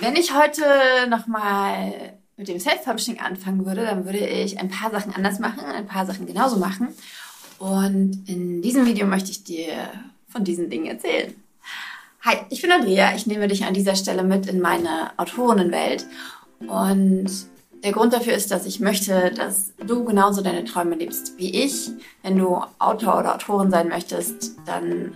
Wenn ich heute nochmal mit dem Self-Publishing anfangen würde, dann würde ich ein paar Sachen anders machen, ein paar Sachen genauso machen. Und in diesem Video möchte ich dir von diesen Dingen erzählen. Hi, ich bin Andrea. Ich nehme dich an dieser Stelle mit in meine Autorinnenwelt. Und der Grund dafür ist, dass ich möchte, dass du genauso deine Träume lebst wie ich. Wenn du Autor oder Autorin sein möchtest, dann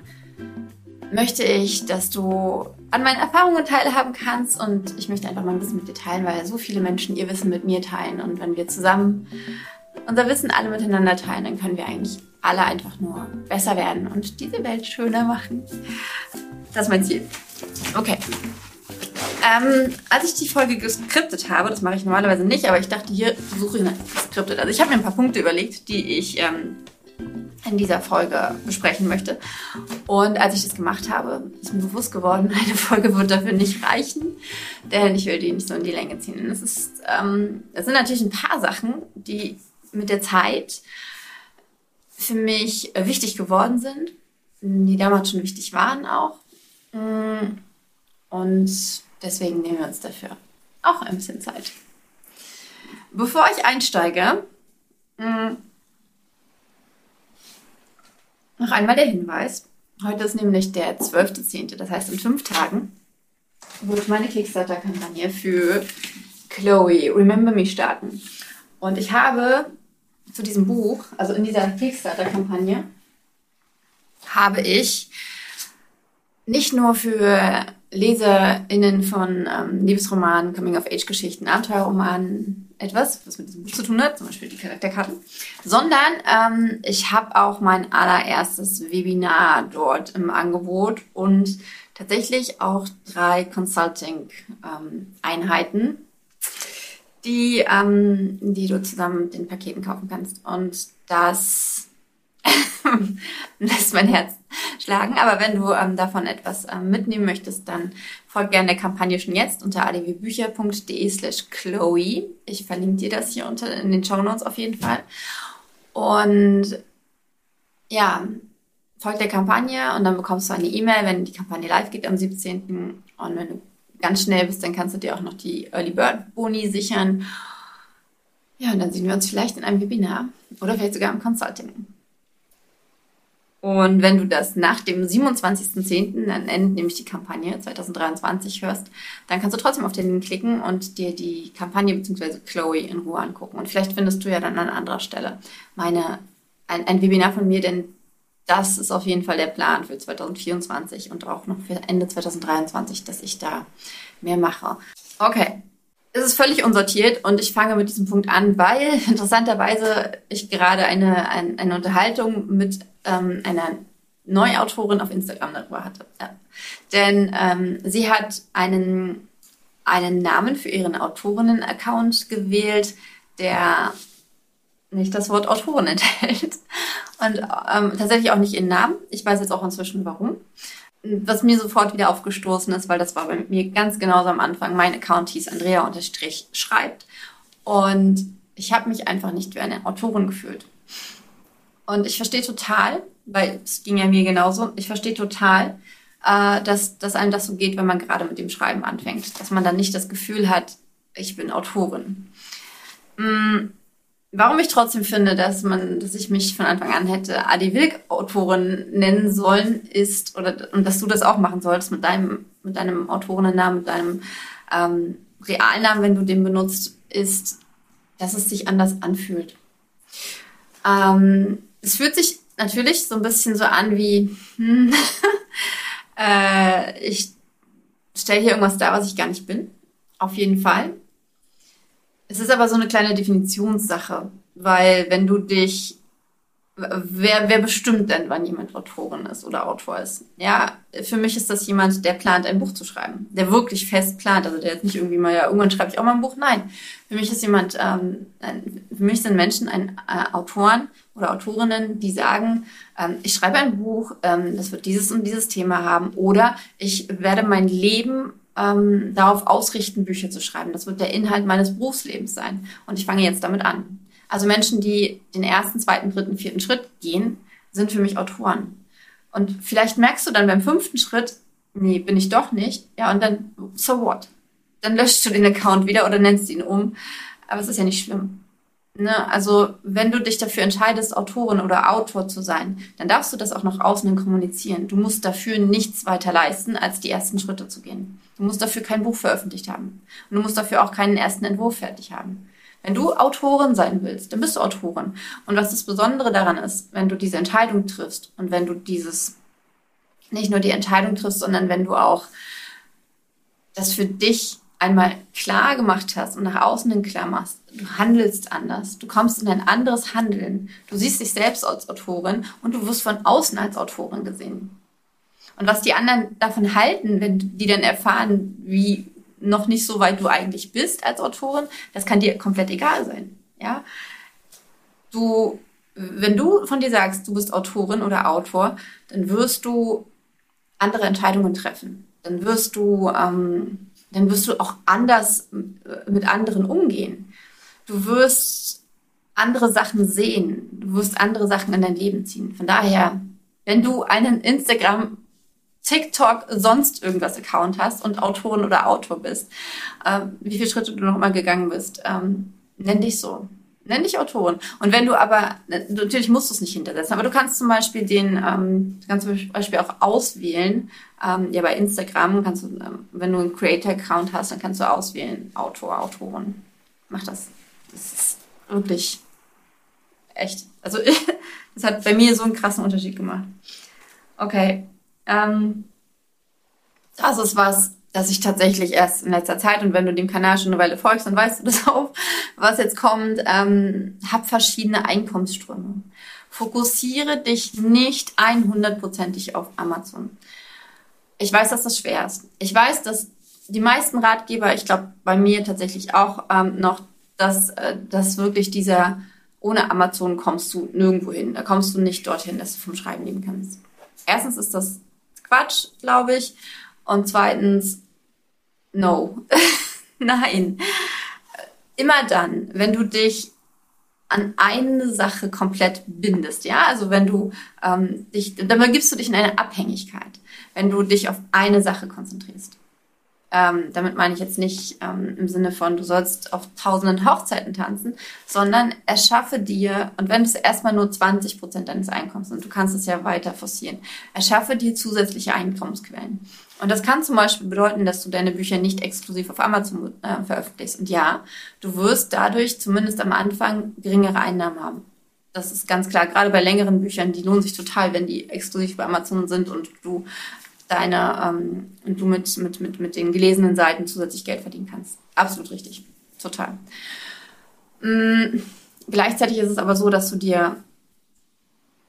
möchte ich, dass du an meinen Erfahrungen teilhaben kannst und ich möchte einfach mal ein bisschen mit dir teilen, weil so viele Menschen ihr Wissen mit mir teilen und wenn wir zusammen unser Wissen alle miteinander teilen, dann können wir eigentlich alle einfach nur besser werden und diese Welt schöner machen. Das ist mein Ziel. Okay. Ähm, als ich die Folge geskriptet habe, das mache ich normalerweise nicht, aber ich dachte, hier suche ich eine geskriptet. Also ich habe mir ein paar Punkte überlegt, die ich ähm, in dieser Folge besprechen möchte. Und als ich das gemacht habe, ist mir bewusst geworden, eine Folge wird dafür nicht reichen, denn ich will die nicht so in die Länge ziehen. Es ist, ähm, es sind natürlich ein paar Sachen, die mit der Zeit für mich wichtig geworden sind, die damals schon wichtig waren auch. Und deswegen nehmen wir uns dafür auch ein bisschen Zeit. Bevor ich einsteige, noch einmal der Hinweis. Heute ist nämlich der 12.10., das heißt in fünf Tagen wird meine Kickstarter-Kampagne für Chloe Remember Me starten. Und ich habe zu diesem Buch, also in dieser Kickstarter-Kampagne, habe ich nicht nur für LeserInnen von ähm, Liebesromanen, Coming-of-Age-Geschichten, Abenteuerromanen etwas, was mit diesem Buch zu tun hat, zum Beispiel die Charakterkarten, sondern ähm, ich habe auch mein allererstes Webinar dort im Angebot und tatsächlich auch drei Consulting-Einheiten, ähm, die, ähm, die du zusammen mit den Paketen kaufen kannst. Und das lässt mein Herz schlagen. Aber wenn du ähm, davon etwas ähm, mitnehmen möchtest, dann folg gerne der Kampagne schon jetzt unter adwbücher.de slash Chloe. Ich verlinke dir das hier unter in den Show Notes auf jeden Fall. Und ja, folg der Kampagne und dann bekommst du eine E-Mail, wenn die Kampagne live geht am 17. Und wenn du ganz schnell bist, dann kannst du dir auch noch die Early Bird Boni sichern. Ja, und dann sehen wir uns vielleicht in einem Webinar oder vielleicht sogar im Consulting. Und wenn du das nach dem 27.10., dann endet nämlich die Kampagne 2023 hörst, dann kannst du trotzdem auf den Link klicken und dir die Kampagne bzw. Chloe in Ruhe angucken. Und vielleicht findest du ja dann an anderer Stelle meine, ein, ein Webinar von mir, denn das ist auf jeden Fall der Plan für 2024 und auch noch für Ende 2023, dass ich da mehr mache. Okay, es ist völlig unsortiert und ich fange mit diesem Punkt an, weil interessanterweise ich gerade eine, eine, eine Unterhaltung mit ähm, einer Neuautorin auf Instagram darüber hatte. Ja. Denn ähm, sie hat einen, einen Namen für ihren Autorinnen-Account gewählt, der nicht das Wort Autorin enthält. Und ähm, tatsächlich auch nicht ihren Namen. Ich weiß jetzt auch inzwischen warum. Was mir sofort wieder aufgestoßen ist, weil das war bei mir ganz genauso am Anfang. Mein Account hieß Andrea-schreibt. Und ich habe mich einfach nicht wie eine Autorin gefühlt. Und ich verstehe total, weil es ging ja mir genauso, ich verstehe total, äh, dass, dass einem das so geht, wenn man gerade mit dem Schreiben anfängt. Dass man dann nicht das Gefühl hat, ich bin Autorin. Mhm. Warum ich trotzdem finde, dass man, dass ich mich von Anfang an hätte Adi Wilk Autorin nennen sollen, ist, oder und dass du das auch machen solltest mit deinem, mit deinem Autorinnennamen, mit deinem ähm, Realnamen, wenn du den benutzt, ist, dass es sich anders anfühlt. Ähm, es fühlt sich natürlich so ein bisschen so an wie, hm, äh, ich stelle hier irgendwas dar, was ich gar nicht bin. Auf jeden Fall. Es ist aber so eine kleine Definitionssache, weil wenn du dich wer, wer bestimmt denn, wann jemand Autorin ist oder Autor ist? Ja, für mich ist das jemand, der plant, ein Buch zu schreiben, der wirklich fest plant, also der jetzt nicht irgendwie mal, ja, irgendwann schreibe ich auch mal ein Buch. Nein, für mich ist jemand, ähm, für mich sind Menschen ein äh, Autoren oder Autorinnen, die sagen, ähm, ich schreibe ein Buch, ähm, das wird dieses und dieses Thema haben, oder ich werde mein Leben ähm, darauf ausrichten, Bücher zu schreiben. Das wird der Inhalt meines Berufslebens sein. Und ich fange jetzt damit an. Also Menschen, die den ersten, zweiten, dritten, vierten Schritt gehen, sind für mich Autoren. Und vielleicht merkst du dann beim fünften Schritt, nee, bin ich doch nicht. Ja, und dann, so what? dann löschst du den Account wieder oder nennst ihn um. Aber es ist ja nicht schlimm. Ne? Also wenn du dich dafür entscheidest, Autorin oder Autor zu sein, dann darfst du das auch nach außen kommunizieren. Du musst dafür nichts weiter leisten, als die ersten Schritte zu gehen. Du musst dafür kein Buch veröffentlicht haben. Und du musst dafür auch keinen ersten Entwurf fertig haben. Wenn du Autorin sein willst, dann bist du Autorin. Und was das Besondere daran ist, wenn du diese Entscheidung triffst und wenn du dieses, nicht nur die Entscheidung triffst, sondern wenn du auch das für dich einmal klar gemacht hast und nach außen hin klar machst, du handelst anders, du kommst in ein anderes Handeln, du siehst dich selbst als Autorin und du wirst von außen als Autorin gesehen. Und was die anderen davon halten, wenn die dann erfahren, wie noch nicht so weit du eigentlich bist als Autorin, das kann dir komplett egal sein. Ja, du, wenn du von dir sagst, du bist Autorin oder Autor, dann wirst du andere Entscheidungen treffen. Dann wirst du ähm, dann wirst du auch anders äh, mit anderen umgehen. Du wirst andere Sachen sehen. Du wirst andere Sachen in dein Leben ziehen. Von daher, wenn du einen Instagram, TikTok, sonst irgendwas Account hast und Autorin oder Autor bist, äh, wie viele Schritte du noch mal gegangen bist, ähm, nenn dich so. Nenn dich Autorin. Und wenn du aber, natürlich musst du es nicht hintersetzen, aber du kannst zum Beispiel den, ähm, kannst zum Beispiel auch auswählen, ähm, ja bei Instagram kannst du, ähm, wenn du einen Creator-Account hast, dann kannst du auswählen, Autor, Autorin. Mach das. Das ist wirklich echt. Also das hat bei mir so einen krassen Unterschied gemacht. Okay. Ähm, das ist was, dass ich tatsächlich erst in letzter Zeit und wenn du dem Kanal schon eine Weile folgst, dann weißt du das auch, was jetzt kommt, ähm, hab verschiedene Einkommensströme. Fokussiere dich nicht 100%ig auf Amazon. Ich weiß, dass das schwer ist. Ich weiß, dass die meisten Ratgeber, ich glaube bei mir tatsächlich auch ähm, noch, dass, äh, dass wirklich dieser, ohne Amazon kommst du nirgendwo hin. Da kommst du nicht dorthin, dass du vom Schreiben leben kannst. Erstens ist das Quatsch, glaube ich. Und zweitens, no. Nein. Immer dann, wenn du dich an eine Sache komplett bindest, ja, also wenn du ähm, dich, dann gibst du dich in eine Abhängigkeit, wenn du dich auf eine Sache konzentrierst. Ähm, damit meine ich jetzt nicht ähm, im Sinne von, du sollst auf tausenden Hochzeiten tanzen, sondern erschaffe dir, und wenn es erstmal nur 20 Prozent deines Einkommens sind, du kannst es ja weiter forcieren, erschaffe dir zusätzliche Einkommensquellen. Und das kann zum Beispiel bedeuten, dass du deine Bücher nicht exklusiv auf Amazon äh, veröffentlichst. Und ja, du wirst dadurch zumindest am Anfang geringere Einnahmen haben. Das ist ganz klar. Gerade bei längeren Büchern, die lohnen sich total, wenn die exklusiv bei Amazon sind und du deine ähm, und du mit, mit, mit, mit den gelesenen Seiten zusätzlich Geld verdienen kannst. Absolut richtig. Total. Mhm. Gleichzeitig ist es aber so, dass du dir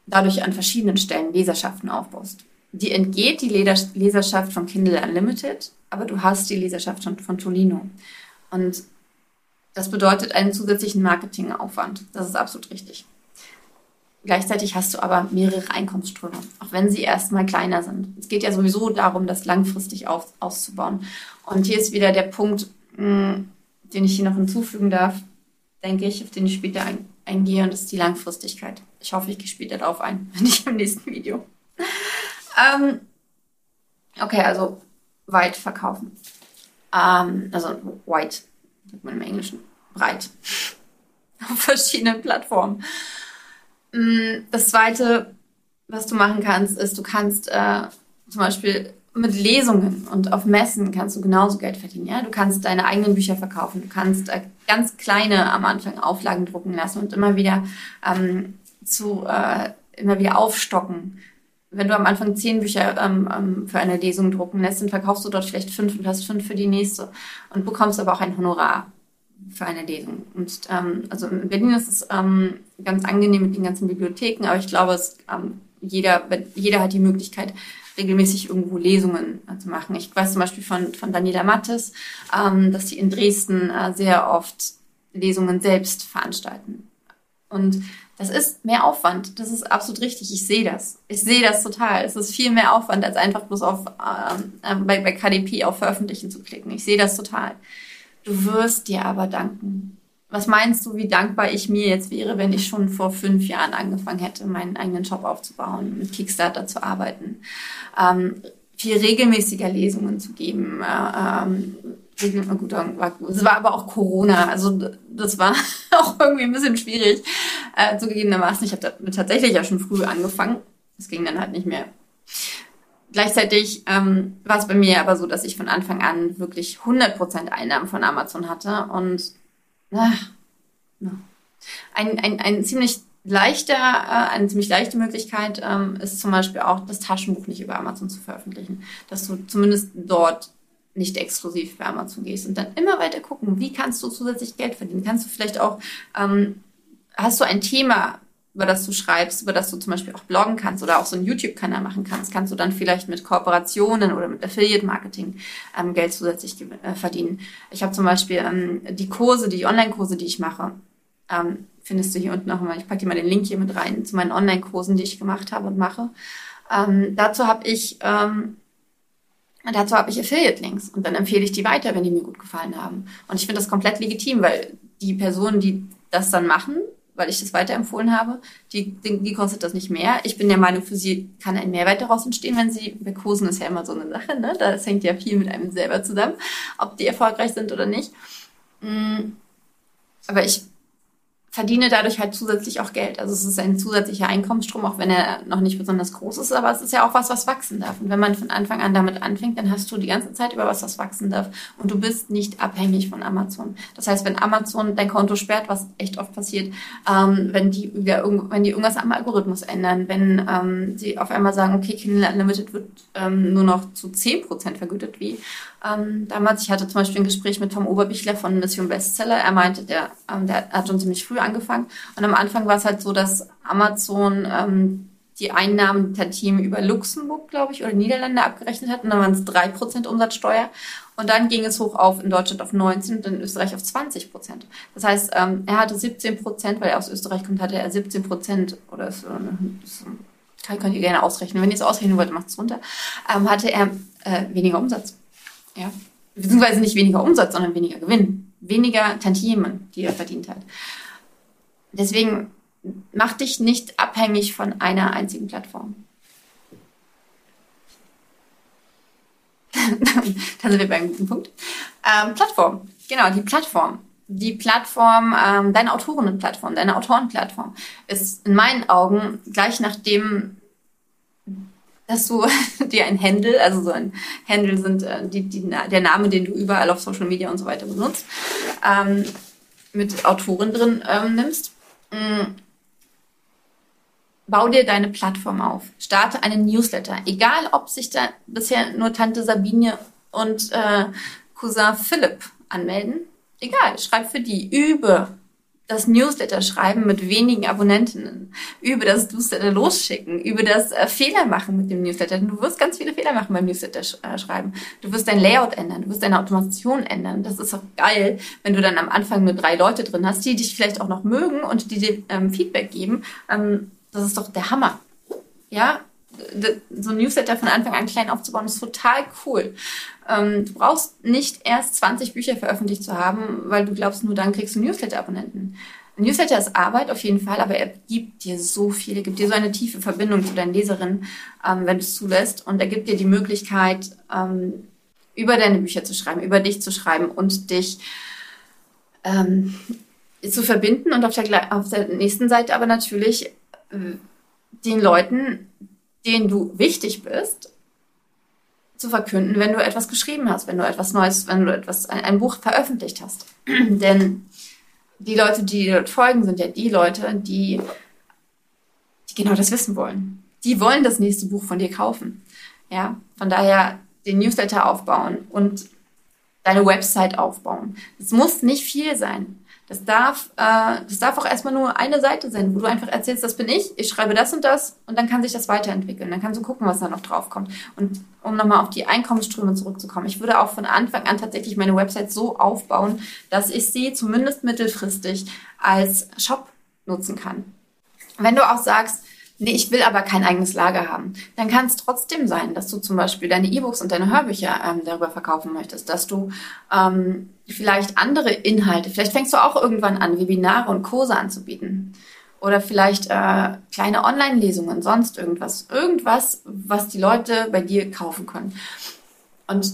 dadurch an verschiedenen Stellen Leserschaften aufbaust die entgeht die Leserschaft von Kindle Unlimited, aber du hast die Leserschaft von, von Tolino. Und das bedeutet einen zusätzlichen Marketingaufwand. Das ist absolut richtig. Gleichzeitig hast du aber mehrere Einkommensströme, auch wenn sie erstmal kleiner sind. Es geht ja sowieso darum, das langfristig auf, auszubauen. Und hier ist wieder der Punkt, mh, hm, den ich hier noch hinzufügen darf, denke ich, auf den ich später ein, eingehe, und das ist die Langfristigkeit. Ich hoffe, ich gehe später darauf ein, wenn ich im nächsten Video. Ähm, okay, also weit verkaufen. Ähm, also white, sagt man im Englischen. Breit. Auf verschiedenen Plattformen. Mm, das zweite, was du machen kannst, ist, du kannst äh, zum Beispiel mit Lesungen und auf Messen kannst du genauso Geld verdienen. Ja? Du kannst deine eigenen Bücher verkaufen. Du kannst äh, ganz kleine am Anfang Auflagen drucken lassen und immer wieder ähm, zu äh, immer wieder aufstocken wenn du am Anfang zehn Bücher ähm, ähm, für eine Lesung drucken lässt, dann verkaufst du dort vielleicht fünf und hast fünf für die nächste und bekommst aber auch ein Honorar für eine Lesung. Und ähm, also in Berlin ist es ähm, ganz angenehm mit den ganzen Bibliotheken, aber ich glaube, es, ähm, jeder, jeder hat die Möglichkeit, regelmäßig irgendwo Lesungen äh, zu machen. Ich weiß zum Beispiel von, von Daniela Mattes, ähm, dass sie in Dresden äh, sehr oft Lesungen selbst veranstalten. Und das ist mehr Aufwand. Das ist absolut richtig. Ich sehe das. Ich sehe das total. Es ist viel mehr Aufwand, als einfach bloß auf ähm, bei, bei KDP auf Veröffentlichen zu klicken. Ich sehe das total. Du wirst dir aber danken. Was meinst du, wie dankbar ich mir jetzt wäre, wenn ich schon vor fünf Jahren angefangen hätte, meinen eigenen Shop aufzubauen, mit Kickstarter zu arbeiten, ähm, viel regelmäßiger Lesungen zu geben, äh, ähm, gut, es war aber auch Corona, also das war auch irgendwie ein bisschen schwierig äh, zugegebenermaßen. Ich habe damit tatsächlich ja schon früh angefangen. Es ging dann halt nicht mehr. Gleichzeitig ähm, war es bei mir aber so, dass ich von Anfang an wirklich 100% Einnahmen von Amazon hatte und ach, ein, ein, ein ziemlich leichter, äh, eine ziemlich leichte Möglichkeit ähm, ist zum Beispiel auch, das Taschenbuch nicht über Amazon zu veröffentlichen. Dass du zumindest dort nicht exklusiv bei Amazon gehst und dann immer weiter gucken, wie kannst du zusätzlich Geld verdienen? Kannst du vielleicht auch, ähm, hast du ein Thema, über das du schreibst, über das du zum Beispiel auch bloggen kannst oder auch so einen YouTube-Kanal machen kannst, kannst du dann vielleicht mit Kooperationen oder mit Affiliate-Marketing ähm, Geld zusätzlich äh, verdienen. Ich habe zum Beispiel ähm, die Kurse, die Online-Kurse, die ich mache, ähm, findest du hier unten noch mal. Ich packe dir mal den Link hier mit rein zu meinen Online-Kursen, die ich gemacht habe und mache. Ähm, dazu habe ich ähm, dazu habe ich Affiliate-Links und dann empfehle ich die weiter, wenn die mir gut gefallen haben. Und ich finde das komplett legitim, weil die Personen, die das dann machen, weil ich das weiterempfohlen habe, die, die, die kostet das nicht mehr. Ich bin der Meinung, für sie kann ein Mehrwert daraus entstehen, wenn sie, bei Kursen ist ja immer so eine Sache, ne? Das hängt ja viel mit einem selber zusammen, ob die erfolgreich sind oder nicht. Mm. Aber ich verdiene dadurch halt zusätzlich auch Geld. Also es ist ein zusätzlicher Einkommensstrom, auch wenn er noch nicht besonders groß ist, aber es ist ja auch was, was wachsen darf. Und wenn man von Anfang an damit anfängt, dann hast du die ganze Zeit über was, was wachsen darf. Und du bist nicht abhängig von Amazon. Das heißt, wenn Amazon dein Konto sperrt, was echt oft passiert, ähm, wenn die wieder wenn die irgendwas am Algorithmus ändern, wenn ähm, sie auf einmal sagen, okay, Kindle Unlimited wird ähm, nur noch zu 10% vergütet, wie ähm, damals, ich hatte zum Beispiel ein Gespräch mit Tom Oberbichler von Mission Bestseller. Er meinte, der, ähm, der hat schon ziemlich früh angefangen. Und am Anfang war es halt so, dass Amazon ähm, die Einnahmen der Team über Luxemburg, glaube ich, oder Niederlande abgerechnet hat. Und dann waren es drei Prozent Umsatzsteuer. Und dann ging es hoch auf in Deutschland auf 19 und in Österreich auf 20 Prozent. Das heißt, ähm, er hatte 17 Prozent, weil er aus Österreich kommt, hatte er 17 Prozent oder so, so kann, könnt ihr gerne ausrechnen. Wenn ihr es ausrechnen wollt, macht es runter. Ähm, hatte er äh, weniger Umsatz. Ja. Beziehungsweise nicht weniger Umsatz, sondern weniger Gewinn. Weniger Tantiemen, die er verdient hat. Deswegen mach dich nicht abhängig von einer einzigen Plattform. da sind wir beim guten Punkt. Ähm, Plattform. Genau, die Plattform. Die Plattform, ähm, deine Autorinnenplattform, deine Autorenplattform ist in meinen Augen gleich nachdem dass du dir ein Handle, also so ein Handle sind äh, die, die, der Name, den du überall auf Social Media und so weiter benutzt, ähm, mit Autoren drin ähm, nimmst. Mhm. Bau dir deine Plattform auf. Starte einen Newsletter. Egal, ob sich da bisher nur Tante Sabine und äh, Cousin Philipp anmelden. Egal, schreib für die. Übe das Newsletter schreiben mit wenigen Abonnentinnen, über das Newsletter losschicken, über das äh, Fehler machen mit dem Newsletter. Du wirst ganz viele Fehler machen beim Newsletter sch äh, schreiben. Du wirst dein Layout ändern, du wirst deine Automation ändern. Das ist auch geil, wenn du dann am Anfang nur drei Leute drin hast, die dich vielleicht auch noch mögen und die dir ähm, Feedback geben. Ähm, das ist doch der Hammer. Ja, so ein Newsletter von Anfang an klein aufzubauen, ist total cool. Ähm, du brauchst nicht erst 20 Bücher veröffentlicht zu haben, weil du glaubst, nur dann kriegst du Newsletter-Abonnenten. Newsletter ist Arbeit auf jeden Fall, aber er gibt dir so viel, er gibt dir so eine tiefe Verbindung zu deinen Leserinnen, ähm, wenn du es zulässt. Und er gibt dir die Möglichkeit, ähm, über deine Bücher zu schreiben, über dich zu schreiben und dich ähm, zu verbinden. Und auf der, auf der nächsten Seite aber natürlich äh, den Leuten, denen du wichtig bist, zu verkünden, wenn du etwas geschrieben hast, wenn du etwas Neues, wenn du etwas, ein, ein Buch veröffentlicht hast. Denn die Leute, die dir dort folgen, sind ja die Leute, die, die genau das wissen wollen. Die wollen das nächste Buch von dir kaufen. Ja, von daher den Newsletter aufbauen und deine Website aufbauen. Es muss nicht viel sein. Das darf, äh, das darf auch erstmal nur eine Seite sein, wo du einfach erzählst, das bin ich, ich schreibe das und das und dann kann sich das weiterentwickeln. Dann kannst du gucken, was da noch drauf kommt. Und um nochmal auf die Einkommensströme zurückzukommen, ich würde auch von Anfang an tatsächlich meine Website so aufbauen, dass ich sie zumindest mittelfristig als Shop nutzen kann. Wenn du auch sagst, nee, ich will aber kein eigenes Lager haben, dann kann es trotzdem sein, dass du zum Beispiel deine E-Books und deine Hörbücher ähm, darüber verkaufen möchtest, dass du ähm, vielleicht andere Inhalte, vielleicht fängst du auch irgendwann an, Webinare und Kurse anzubieten. Oder vielleicht äh, kleine Online-Lesungen, sonst irgendwas. Irgendwas, was die Leute bei dir kaufen können. Und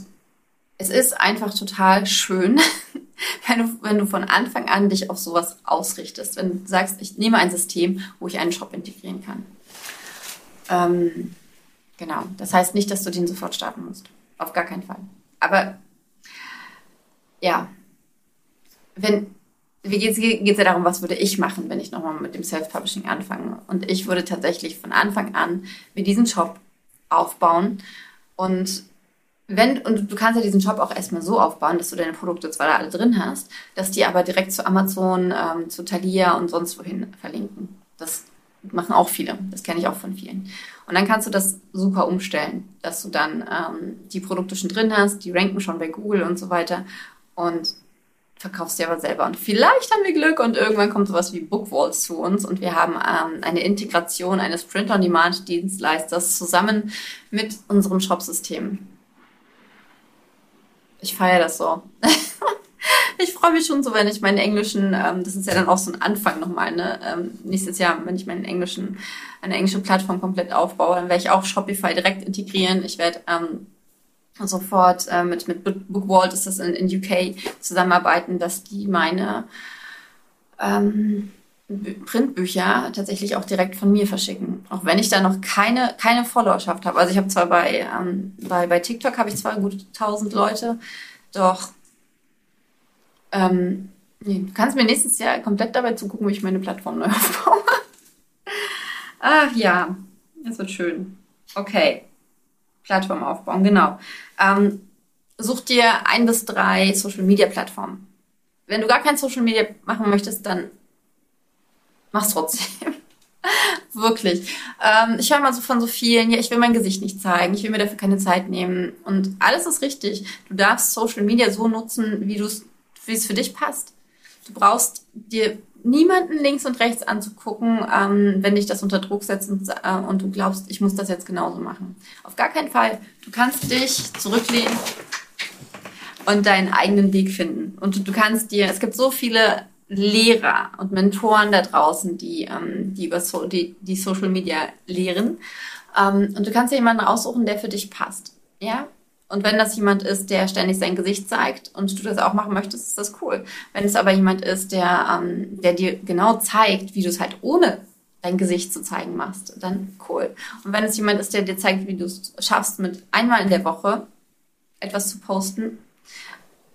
es ist einfach total schön, wenn du, wenn du von Anfang an dich auf sowas ausrichtest. Wenn du sagst, ich nehme ein System, wo ich einen Shop integrieren kann. Ähm, genau. Das heißt nicht, dass du den sofort starten musst. Auf gar keinen Fall. Aber ja, wenn, wie geht es ja darum, was würde ich machen, wenn ich nochmal mit dem Self-Publishing anfange? Und ich würde tatsächlich von Anfang an mir diesen Shop aufbauen und wenn, und du kannst ja diesen Shop auch erstmal so aufbauen, dass du deine Produkte zwar da alle drin hast, dass die aber direkt zu Amazon, ähm, zu Thalia und sonst wohin verlinken. Das machen auch viele. Das kenne ich auch von vielen. Und dann kannst du das super umstellen, dass du dann ähm, die Produkte schon drin hast, die ranken schon bei Google und so weiter und verkaufst die aber selber. Und vielleicht haben wir Glück und irgendwann kommt sowas wie Bookwalls zu uns und wir haben ähm, eine Integration eines Print-on-Demand-Dienstleisters zusammen mit unserem Shop-System ich feiere das so. ich freue mich schon so, wenn ich meinen englischen, ähm, das ist ja dann auch so ein Anfang nochmal, ne? Ähm, nächstes Jahr, wenn ich meinen englischen, eine englische Plattform komplett aufbaue, dann werde ich auch Shopify direkt integrieren. Ich werde ähm, sofort äh, mit, mit Bookwalt ist das in, in UK zusammenarbeiten, dass die meine ähm, Printbücher tatsächlich auch direkt von mir verschicken. Auch wenn ich da noch keine, keine Followerschaft habe. Also ich habe zwar bei, ähm, bei, bei TikTok habe ich zwar gut 1000 Leute, doch ähm, nee, du kannst mir nächstes Jahr komplett dabei zugucken, wie ich meine Plattform neu aufbaue. Ach ja, das wird schön. Okay. Plattform aufbauen, genau. Ähm, such dir ein bis drei Social Media Plattformen. Wenn du gar kein Social Media machen möchtest, dann mach's trotzdem. Wirklich. Ähm, ich höre mal so von so vielen, ja, ich will mein Gesicht nicht zeigen, ich will mir dafür keine Zeit nehmen. Und alles ist richtig. Du darfst Social Media so nutzen, wie du wie es für dich passt. Du brauchst dir niemanden links und rechts anzugucken, ähm, wenn dich das unter Druck setzt und, äh, und du glaubst, ich muss das jetzt genauso machen. Auf gar keinen Fall. Du kannst dich zurücklehnen und deinen eigenen Weg finden. Und du kannst dir, es gibt so viele Lehrer und Mentoren da draußen, die, ähm, die über so, die, die Social Media lehren. Ähm, und du kannst dir jemanden aussuchen, der für dich passt. Ja? Und wenn das jemand ist, der ständig sein Gesicht zeigt und du das auch machen möchtest, ist das cool. Wenn es aber jemand ist, der, ähm, der dir genau zeigt, wie du es halt ohne dein Gesicht zu zeigen machst, dann cool. Und wenn es jemand ist, der dir zeigt, wie du es schaffst, mit einmal in der Woche etwas zu posten,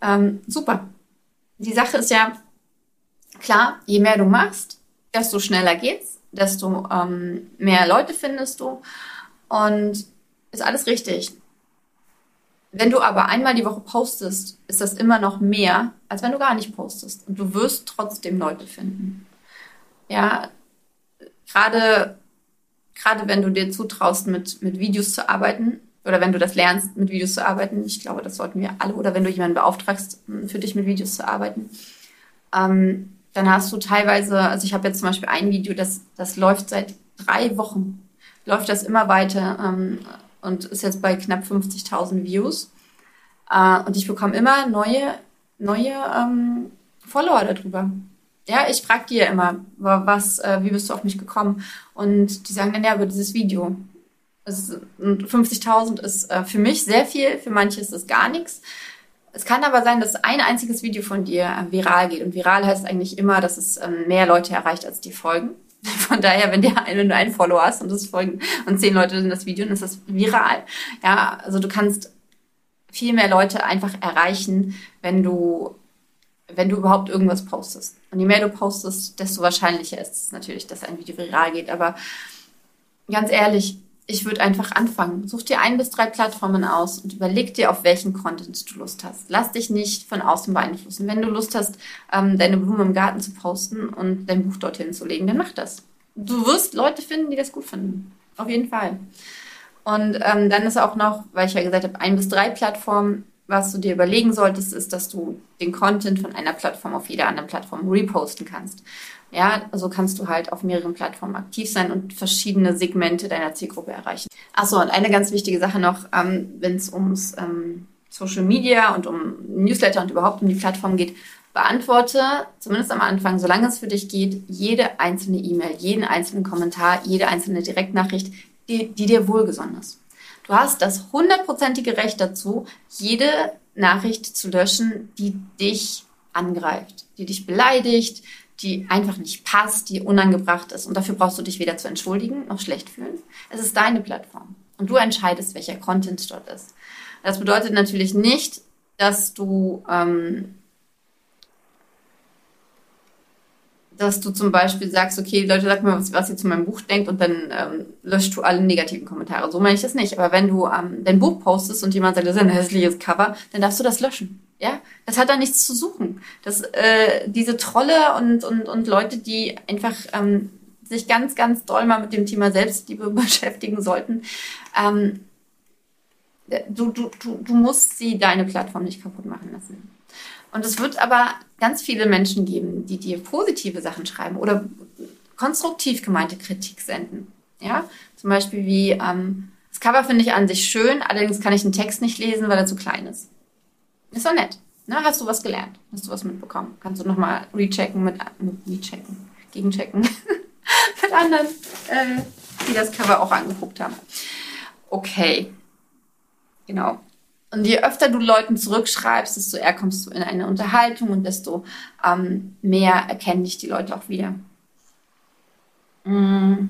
ähm, super. Die Sache ist ja, klar, je mehr du machst, desto schneller geht's, desto ähm, mehr Leute findest du und ist alles richtig. Wenn du aber einmal die Woche postest, ist das immer noch mehr, als wenn du gar nicht postest. Und du wirst trotzdem Leute finden. Ja, gerade, gerade wenn du dir zutraust, mit, mit Videos zu arbeiten, oder wenn du das lernst, mit Videos zu arbeiten, ich glaube, das sollten wir alle, oder wenn du jemanden beauftragst, für dich mit Videos zu arbeiten, ähm, dann hast du teilweise, also ich habe jetzt zum Beispiel ein Video, das, das läuft seit drei Wochen, läuft das immer weiter ähm, und ist jetzt bei knapp 50.000 Views. Äh, und ich bekomme immer neue, neue ähm, Follower darüber. Ja, ich frage die ja immer, was, äh, wie bist du auf mich gekommen? Und die sagen dann ja über dieses Video. 50.000 ist äh, für mich sehr viel, für manche ist es gar nichts. Es kann aber sein, dass ein einziges Video von dir äh, viral geht. Und viral heißt eigentlich immer, dass es ähm, mehr Leute erreicht, als die folgen. Von daher, wenn, der, wenn du einen Follower hast und es folgen und zehn Leute in das Video, dann ist das viral. Ja, also du kannst viel mehr Leute einfach erreichen, wenn du, wenn du überhaupt irgendwas postest. Und je mehr du postest, desto wahrscheinlicher ist es natürlich, dass ein Video viral geht. Aber ganz ehrlich, ich würde einfach anfangen. Such dir ein bis drei Plattformen aus und überleg dir, auf welchen Content du Lust hast. Lass dich nicht von außen beeinflussen. Wenn du Lust hast, ähm, deine Blumen im Garten zu posten und dein Buch dorthin zu legen, dann mach das. Du wirst Leute finden, die das gut finden. Auf jeden Fall. Und ähm, dann ist auch noch, weil ich ja gesagt habe, ein bis drei Plattformen, was du dir überlegen solltest, ist, dass du den Content von einer Plattform auf jeder anderen Plattform reposten kannst. Ja, so kannst du halt auf mehreren Plattformen aktiv sein und verschiedene Segmente deiner Zielgruppe erreichen. Achso, und eine ganz wichtige Sache noch, ähm, wenn es ums ähm, Social Media und um Newsletter und überhaupt um die Plattform geht, beantworte, zumindest am Anfang, solange es für dich geht, jede einzelne E-Mail, jeden einzelnen Kommentar, jede einzelne Direktnachricht, die, die dir wohlgesonnen ist. Du hast das hundertprozentige Recht dazu, jede Nachricht zu löschen, die dich angreift, die dich beleidigt, die einfach nicht passt, die unangebracht ist. Und dafür brauchst du dich weder zu entschuldigen noch schlecht fühlen. Es ist deine Plattform. Und du entscheidest, welcher Content dort ist. Das bedeutet natürlich nicht, dass du, ähm, dass du zum Beispiel sagst, okay, Leute, sag mir, was, was ihr zu meinem Buch denkt und dann ähm, löscht du alle negativen Kommentare. So meine ich das nicht. Aber wenn du ähm, dein Buch postest und jemand sagt, das ist ein hässliches Cover, dann darfst du das löschen. Ja, das hat da nichts zu suchen. Das, äh, diese Trolle und, und, und Leute, die einfach ähm, sich ganz, ganz doll mal mit dem Thema Selbstliebe beschäftigen sollten, ähm, du, du, du, du musst sie deine Plattform nicht kaputt machen lassen. Und es wird aber ganz viele Menschen geben, die dir positive Sachen schreiben oder konstruktiv gemeinte Kritik senden. Ja, zum Beispiel wie, ähm, das Cover finde ich an sich schön, allerdings kann ich den Text nicht lesen, weil er zu klein ist. Ist doch nett. Ne? Hast du was gelernt? Hast du was mitbekommen? Kannst du nochmal rechecken mit, mit rechecken, gegenchecken mit anderen, äh, die das Cover auch angeguckt haben. Okay. Genau. Und je öfter du Leuten zurückschreibst, desto eher kommst du in eine Unterhaltung und desto ähm, mehr erkennen dich die Leute auch wieder. Mm.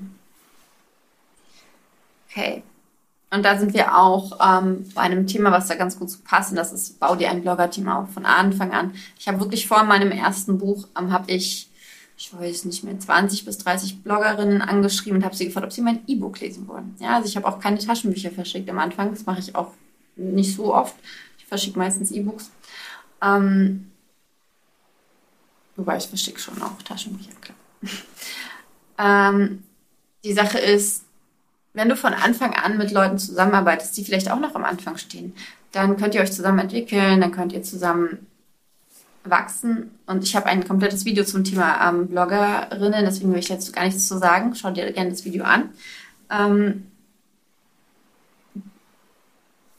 Okay. Und da sind wir auch ähm, bei einem Thema, was da ganz gut zu passt. Und das ist, bau dir ein Blogger-Team auf von Anfang an. Ich habe wirklich vor meinem ersten Buch, ähm, habe ich, ich weiß nicht mehr, 20 bis 30 Bloggerinnen angeschrieben und habe sie gefragt, ob sie mein E-Book lesen wollen. Ja, also ich habe auch keine Taschenbücher verschickt am Anfang. Das mache ich auch nicht so oft. Ich verschicke meistens E-Books. Ähm, wobei ich verschicke schon auch Taschenbücher, klar. ähm, die Sache ist, wenn du von Anfang an mit Leuten zusammenarbeitest, die vielleicht auch noch am Anfang stehen, dann könnt ihr euch zusammen entwickeln, dann könnt ihr zusammen wachsen. Und ich habe ein komplettes Video zum Thema ähm, Bloggerinnen, deswegen will ich jetzt gar nichts zu sagen. Schau dir gerne das Video an. Ähm,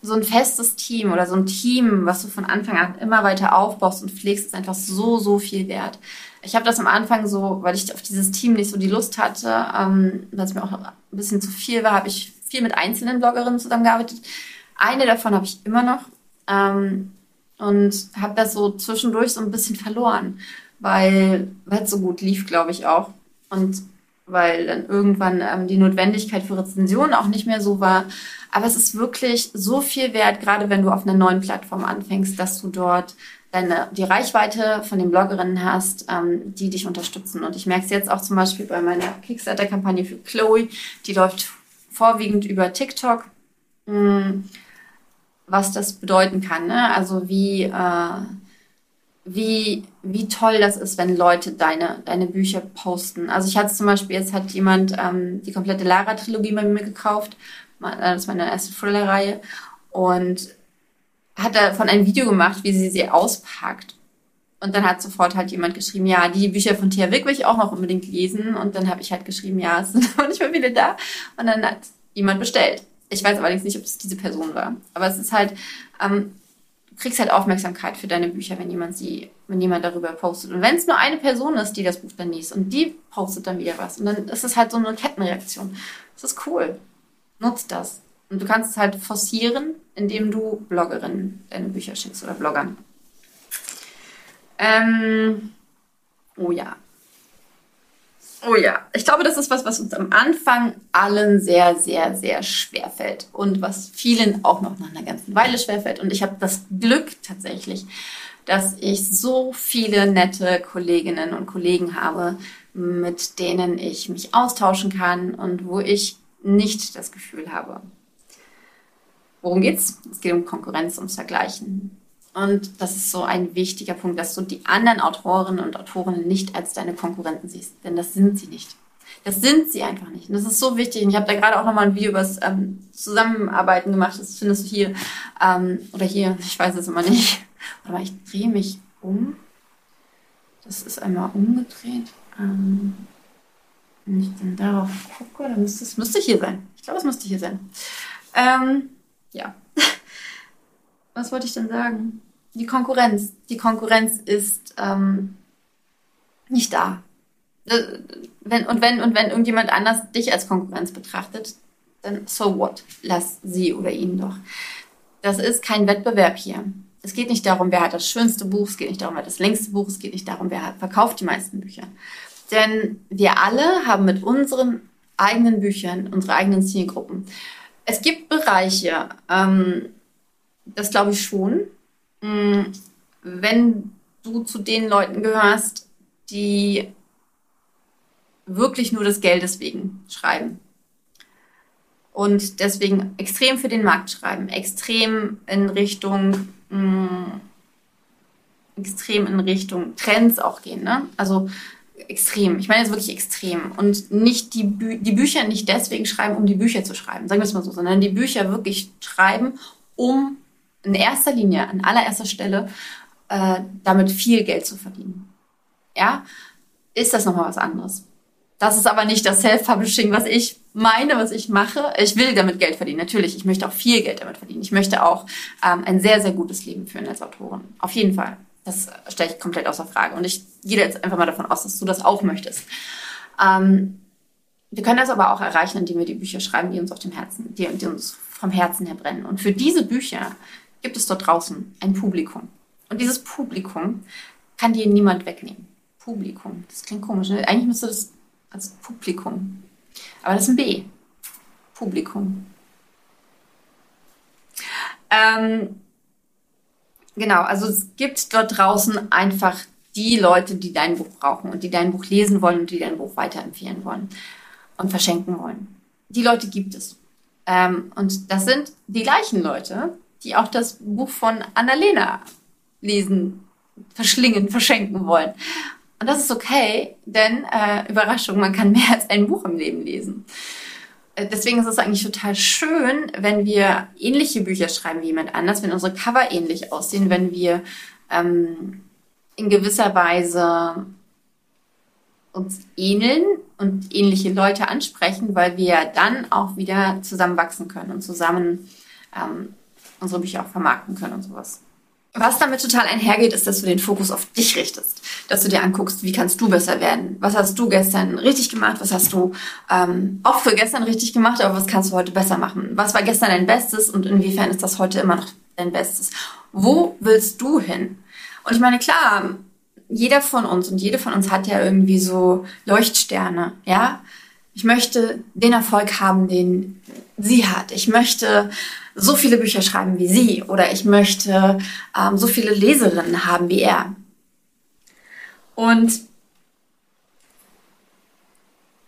so ein festes Team oder so ein Team, was du von Anfang an immer weiter aufbaust und pflegst, ist einfach so, so viel wert. Ich habe das am Anfang so, weil ich auf dieses Team nicht so die Lust hatte, ähm, weil es mir auch ein bisschen zu viel war, habe ich viel mit einzelnen Bloggerinnen zusammengearbeitet. Eine davon habe ich immer noch ähm, und habe das so zwischendurch so ein bisschen verloren, weil es so gut lief, glaube ich auch. Und weil dann irgendwann ähm, die Notwendigkeit für Rezensionen auch nicht mehr so war. Aber es ist wirklich so viel wert, gerade wenn du auf einer neuen Plattform anfängst, dass du dort deine, die Reichweite von den Bloggerinnen hast, ähm, die dich unterstützen. Und ich merke es jetzt auch zum Beispiel bei meiner Kickstarter-Kampagne für Chloe. Die läuft vorwiegend über TikTok. Hm, was das bedeuten kann. Ne? Also wie, äh, wie, wie toll das ist, wenn Leute deine, deine Bücher posten. Also ich hatte zum Beispiel, jetzt hat jemand ähm, die komplette Lara-Trilogie bei mir gekauft. Äh, das ist meine erste Thriller-Reihe. Und hat davon ein Video gemacht, wie sie sie auspackt. Und dann hat sofort halt jemand geschrieben, ja, die Bücher von Thea Wick will ich auch noch unbedingt lesen. Und dann habe ich halt geschrieben, ja, es sind aber nicht mehr viele da. Und dann hat jemand bestellt. Ich weiß allerdings nicht, ob es diese Person war. Aber es ist halt, ähm, du kriegst halt Aufmerksamkeit für deine Bücher, wenn jemand sie, wenn jemand darüber postet. Und wenn es nur eine Person ist, die das Buch dann liest und die postet dann wieder was. Und dann ist es halt so eine Kettenreaktion. Das ist cool. Nutzt das. Und du kannst es halt forcieren, indem du Bloggerinnen deine Bücher schickst oder Bloggern. Ähm, oh ja. Oh ja. Ich glaube, das ist was, was uns am Anfang allen sehr, sehr, sehr schwer fällt. Und was vielen auch noch nach einer ganzen Weile schwer fällt. Und ich habe das Glück tatsächlich, dass ich so viele nette Kolleginnen und Kollegen habe, mit denen ich mich austauschen kann und wo ich nicht das Gefühl habe, Worum geht's? Es geht um Konkurrenz, ums Vergleichen. Und das ist so ein wichtiger Punkt, dass du die anderen Autorinnen und Autoren nicht als deine Konkurrenten siehst. Denn das sind sie nicht. Das sind sie einfach nicht. Und das ist so wichtig. Und ich habe da gerade auch nochmal ein Video über das ähm, Zusammenarbeiten gemacht. Das findest du hier. Ähm, oder hier, ich weiß es immer nicht. Aber ich drehe mich um. Das ist einmal umgedreht. Ähm, wenn ich dann darauf gucke, dann müsste es müsste hier sein. Ich glaube, es müsste hier sein. Ähm, ja. Was wollte ich denn sagen? Die Konkurrenz. Die Konkurrenz ist ähm, nicht da. Äh, wenn, und, wenn, und wenn irgendjemand anders dich als Konkurrenz betrachtet, dann so what? Lass sie oder ihn doch. Das ist kein Wettbewerb hier. Es geht nicht darum, wer hat das schönste Buch, es geht nicht darum, wer hat das längste Buch, es geht nicht darum, wer verkauft die meisten Bücher. Denn wir alle haben mit unseren eigenen Büchern unsere eigenen Zielgruppen. Es gibt Bereiche, ähm, das glaube ich schon, mh, mm, wenn du zu den Leuten gehörst, die wirklich nur des Geldes wegen schreiben. Und deswegen extrem für den Markt schreiben, extrem in Richtung, mh, mm, extrem in Richtung Trends auch gehen. Ne? Also extrem. Ich meine jetzt wirklich extrem. Und nicht die, Bü die Bücher nicht deswegen schreiben, um die Bücher zu schreiben, sagen wir es mal so, sondern die Bücher wirklich schreiben, um in erster Linie, an allererster Stelle, äh, damit viel Geld zu verdienen. Ja, ist das nochmal was anderes. Das ist aber nicht das Self-Publishing, was ich meine, was ich mache. Ich will damit Geld verdienen, natürlich. Ich möchte auch viel Geld damit verdienen. Ich möchte auch ähm, ein sehr, sehr gutes Leben führen als Autorin. Auf jeden Fall. Das stelle ich komplett außer Frage. Und ich gehe jetzt einfach mal davon aus, dass du das auch möchtest. Ähm, wir können das aber auch erreichen, indem wir die Bücher schreiben, die uns auf dem Herzen, die, die uns vom Herzen her brennen. Und für diese Bücher gibt es dort draußen ein Publikum. Und dieses Publikum kann dir niemand wegnehmen. Publikum. Das klingt komisch. Ne? Eigentlich müsste das als Publikum. Aber das ist ein B. Publikum. Ähm, Genau, also es gibt dort draußen einfach die Leute, die dein Buch brauchen und die dein Buch lesen wollen und die dein Buch weiterempfehlen wollen und verschenken wollen. Die Leute gibt es. Ähm, und das sind die gleichen Leute, die auch das Buch von Annalena lesen, verschlingen, verschenken wollen. Und das ist okay, denn äh, Überraschung, man kann mehr als ein Buch im Leben lesen. Äh, deswegen ist es eigentlich total schön, wenn wir ähnliche Bücher schreiben wie jemand anders, wenn unsere Cover ähnlich aussehen, wenn wir ähm, in gewisser Weise uns ähneln und ähnliche Leute ansprechen, weil wir dann auch wieder zusammenwachsen können und zusammen ähm, unsere Bücher auch vermarkten können und sowas. Was damit total einhergeht, ist, dass du den Fokus auf dich richtest. Dass du dir anguckst, wie kannst du besser werden? Was hast du gestern richtig gemacht? Was hast du ähm, auch für gestern richtig gemacht, aber was kannst du heute besser machen? Was war gestern dein Bestes und inwiefern ist das heute immer noch dein Bestes? Wo willst du hin? Und ich meine, klar, jeder von uns und jede von uns hat ja irgendwie so Leuchtsterne, ja? Ich möchte den Erfolg haben, den sie hat. Ich möchte so viele Bücher schreiben wie sie oder ich möchte ähm, so viele Leserinnen haben wie er. Und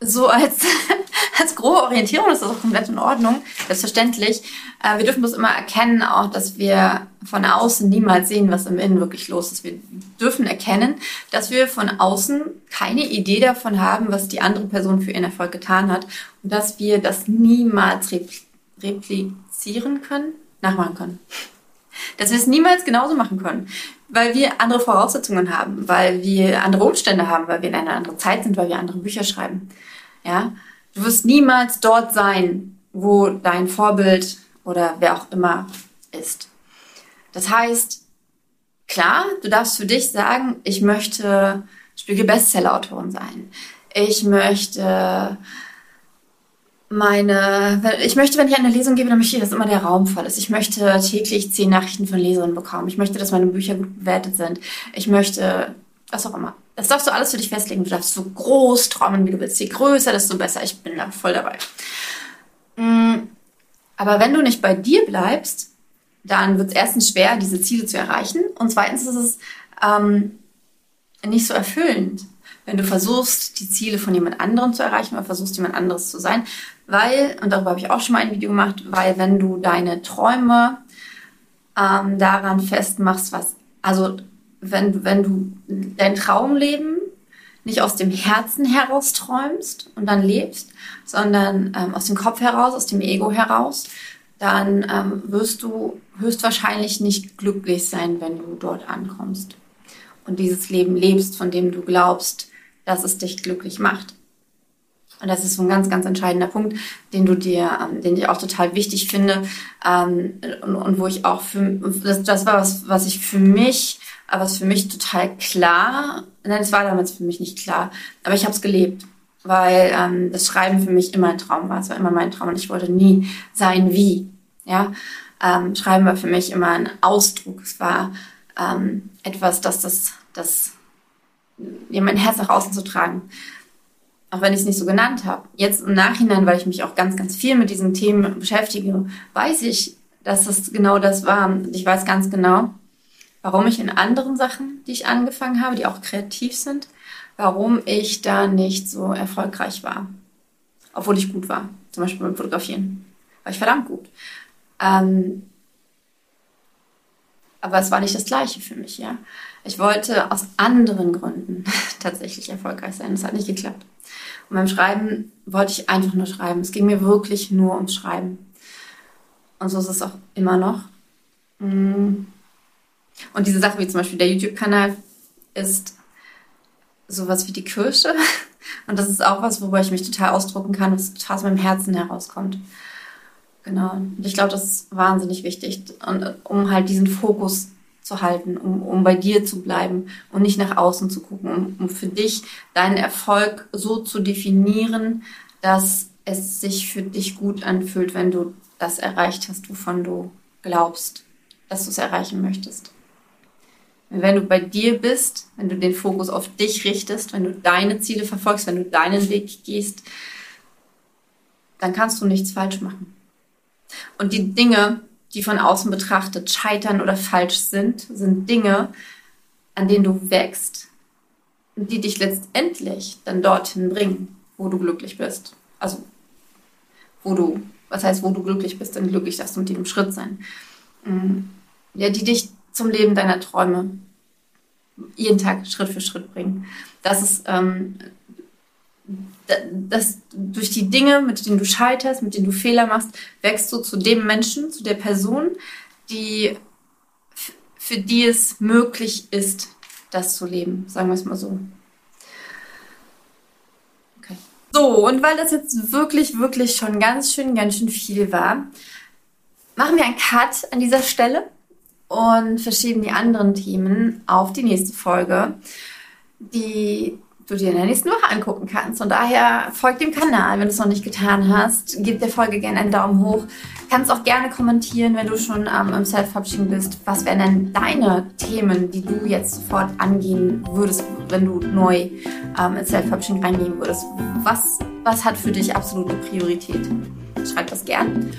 so als, als grobe Orientierung ist das auch komplett in Ordnung, selbstverständlich. Äh, wir dürfen bloß immer erkennen, auch, dass wir von außen niemals sehen, was im Innen wirklich los ist. Wir dürfen erkennen, dass wir von außen keine Idee davon haben, was die andere Person für ihren Erfolg getan hat und dass wir das niemals replizieren replizieren können, nachmachen können. Dass wir es niemals genauso machen können, weil wir andere Voraussetzungen haben, weil wir andere Umstände haben, weil wir in einer anderen Zeit sind, weil wir andere Bücher schreiben. Ja, du wirst niemals dort sein, wo dein Vorbild oder wer auch immer ist. Das heißt, klar, du darfst für dich sagen, ich möchte Spiegel Bestseller-Autorin sein. Ich möchte meine, ich möchte, wenn ich eine Lesung gebe, dann möchte ich, dass immer der Raum voll ist. Ich möchte täglich zehn Nachrichten von Leserinnen bekommen. Ich möchte, dass meine Bücher gut bewertet sind. Ich möchte, was auch immer. Das darfst du alles für dich festlegen. Du darfst so groß träumen, wie du willst. Je größer, desto besser. Ich bin da voll dabei. Mm, aber wenn du nicht bei dir bleibst, dann wird es erstens schwer, diese Ziele zu erreichen. Und zweitens ist es ähm, nicht so erfüllend wenn du versuchst, die Ziele von jemand anderem zu erreichen oder versuchst, jemand anderes zu sein. Weil, und darüber habe ich auch schon mal ein Video gemacht, weil wenn du deine Träume ähm, daran festmachst, was, also wenn, wenn du dein Traumleben nicht aus dem Herzen heraus träumst und dann lebst, sondern ähm, aus dem Kopf heraus, aus dem Ego heraus, dann ähm, wirst du höchstwahrscheinlich nicht glücklich sein, wenn du dort ankommst und dieses Leben lebst, von dem du glaubst, dass es dich glücklich macht. Und das ist so ein ganz, ganz entscheidender Punkt, den du dir, ähm, den ich auch total wichtig finde ähm, und, und, wo ich auch für, das, das war was, was ich für mich, was für mich total klar, nein, es war damals für mich nicht klar, aber ich habe es gelebt, weil ähm, das Schreiben für mich immer ein Traum war, es war immer mein Traum und ich wollte nie sein wie, ja. Ähm, Schreiben war für mich immer ein Ausdruck. Es war ähm, etwas, das das, das ja, mein Herz nach außen zu tragen. Auch wenn ich es nicht so genannt habe. Jetzt im Nachhinein, weil ich mich auch ganz, ganz viel mit diesen Themen beschäftige, weiß ich, dass das genau das war. Und ich weiß ganz genau, warum ich in anderen Sachen, die ich angefangen habe, die auch kreativ sind, warum ich da nicht so erfolgreich war. Obwohl ich gut war. Zum Beispiel beim Fotografieren. War ich verdammt gut. Ähm, aber es war nicht das Gleiche für mich, ja. Ich wollte aus anderen Gründen tatsächlich erfolgreich sein. Das hat nicht geklappt. Und beim Schreiben wollte ich einfach nur schreiben. Es ging mir wirklich nur ums Schreiben. Und so ist es auch immer noch. Mm. Und diese Sache wie zum Beispiel der YouTube-Kanal ist sowas wie die Kirsche. Und das ist auch was, worüber ich mich total ausdrucken kann, was total aus meinem Herzen herauskommt. Genau. Und ich glaube, das ist wahnsinnig wichtig, um halt diesen Fokus zu halten, um, um bei dir zu bleiben und nicht nach außen zu gucken, um, um für dich deinen Erfolg so zu definieren, dass es sich für dich gut anfühlt, wenn du das erreicht hast, wovon du glaubst, dass du es erreichen möchtest. Wenn du bei dir bist, wenn du den Fokus auf dich richtest, wenn du deine Ziele verfolgst, wenn du deinen Weg gehst, dann kannst du nichts falsch machen. Und die Dinge, die von außen betrachtet scheitern oder falsch sind, sind Dinge, an denen du wächst und die dich letztendlich dann dorthin bringen, wo du glücklich bist. Also, wo du, was heißt, wo du glücklich bist, dann glücklich darfst du mit jedem Schritt sein. Mm. Ja, die dich zum Leben deiner Träume jeden Tag Schritt für Schritt bringen. Das ist, ähm, das, durch die Dinge, mit denen du scheiterst, mit denen du Fehler machst, wächst du zu dem Menschen, zu der Person, die für die es möglich ist, das zu leben. Sagen wir es mal so. Okay. So, und weil das jetzt wirklich, wirklich schon ganz schön, ganz schön viel war, machen wir einen Cut an dieser Stelle und verschieben die anderen Themen auf die nächste Folge, die du dir in der nächsten Woche angucken kannst. Und daher folg dem Kanal, wenn du es noch nicht getan hast. Gib der Folge gerne einen Daumen hoch. Kannst auch gerne kommentieren, wenn du schon ähm, im Self-Publishing bist. Was wären denn deine Themen, die du jetzt sofort angehen würdest, wenn du neu ähm, ins Self-Publishing reingehen würdest? Was, was hat für dich absolute Priorität? Schreib das gern.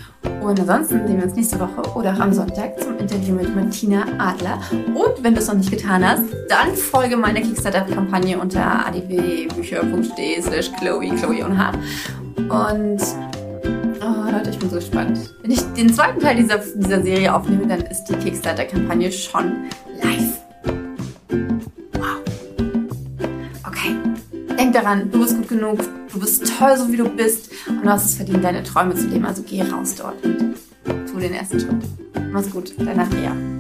Und ansonsten sehen wir uns nächste Woche oder auch am Sonntag zum Interview mit Martina Adler. Und wenn du es noch nicht getan hast, dann folge meiner Kickstarter-Kampagne unter adwbücher.de slash Chloe, Chloe und H. Und oh, Leute, ich bin so gespannt. Wenn ich den zweiten Teil dieser, dieser Serie aufnehme, dann ist die Kickstarter-Kampagne schon live. Denk daran, du bist gut genug, du bist toll, so wie du bist und du hast es verdient, deine Träume zu leben. Also geh raus dort und tu den ersten Schritt. Mach's gut, deine Andrea.